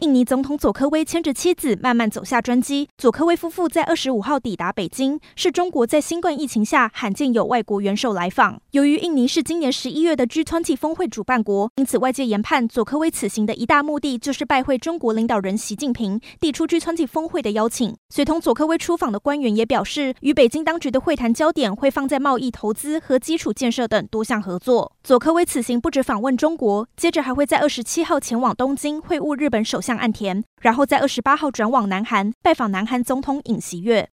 印尼总统佐科威牵着妻子慢慢走下专机。佐科威夫妇在二十五号抵达北京，是中国在新冠疫情下罕见有外国元首来访。由于印尼是今年十一月的 G20 峰会主办国，因此外界研判佐科威此行的一大目的就是拜会中国领导人习近平，递出 G20 峰会的邀请。随同佐科威出访的官员也表示，与北京当局的会谈焦点会放在贸易、投资和基础建设等多项合作。佐科威此行不止访问中国，接着还会在二十七号前往东京会晤日本首相向岸田，然后在二十八号转往南韩拜访南韩总统尹锡悦。